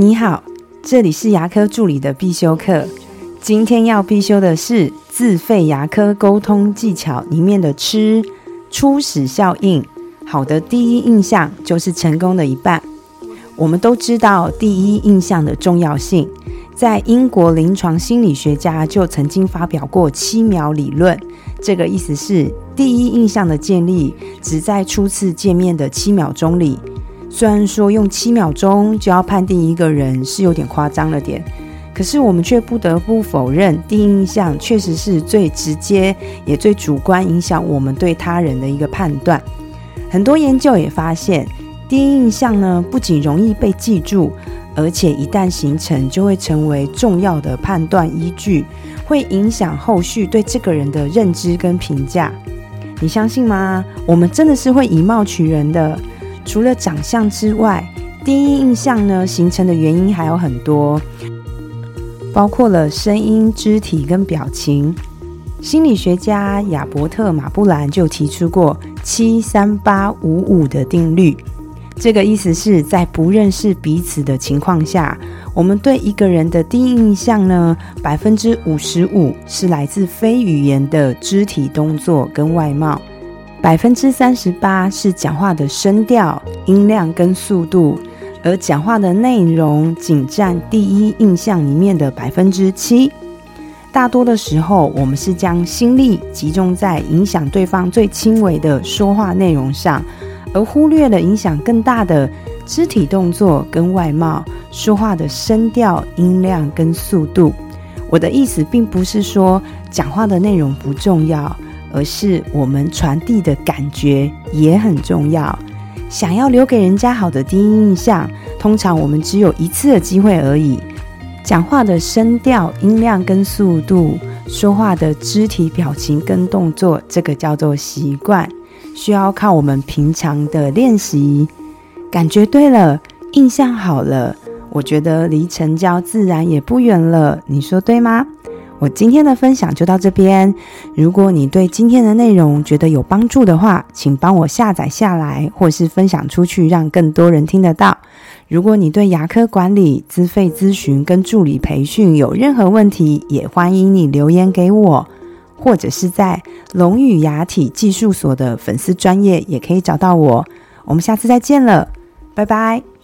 你好，这里是牙科助理的必修课。今天要必修的是自费牙科沟通技巧里面的“吃初始效应”。好的第一印象就是成功的一半。我们都知道第一印象的重要性，在英国临床心理学家就曾经发表过七秒理论。这个意思是，第一印象的建立只在初次见面的七秒钟里。虽然说用七秒钟就要判定一个人是有点夸张了点，可是我们却不得不否认，第一印象确实是最直接也最主观影响我们对他人的一个判断。很多研究也发现。第一印象呢，不仅容易被记住，而且一旦形成，就会成为重要的判断依据，会影响后续对这个人的认知跟评价。你相信吗？我们真的是会以貌取人的。除了长相之外，第一印象呢形成的原因还有很多，包括了声音、肢体跟表情。心理学家亚伯特·马布兰就提出过“七三八五五”的定律。这个意思是在不认识彼此的情况下，我们对一个人的第一印象呢，百分之五十五是来自非语言的肢体动作跟外貌，百分之三十八是讲话的声调、音量跟速度，而讲话的内容仅占第一印象里面的百分之七。大多的时候，我们是将心力集中在影响对方最轻微的说话内容上。而忽略了影响更大的肢体动作跟外貌、说话的声调、音量跟速度。我的意思并不是说讲话的内容不重要，而是我们传递的感觉也很重要。想要留给人家好的第一印象，通常我们只有一次的机会而已。讲话的声调、音量跟速度，说话的肢体表情跟动作，这个叫做习惯。需要靠我们平常的练习，感觉对了，印象好了，我觉得离成交自然也不远了。你说对吗？我今天的分享就到这边。如果你对今天的内容觉得有帮助的话，请帮我下载下来，或是分享出去，让更多人听得到。如果你对牙科管理、资费咨询跟助理培训有任何问题，也欢迎你留言给我。或者是在龙语牙体技术所的粉丝专业也可以找到我。我们下次再见了，拜拜。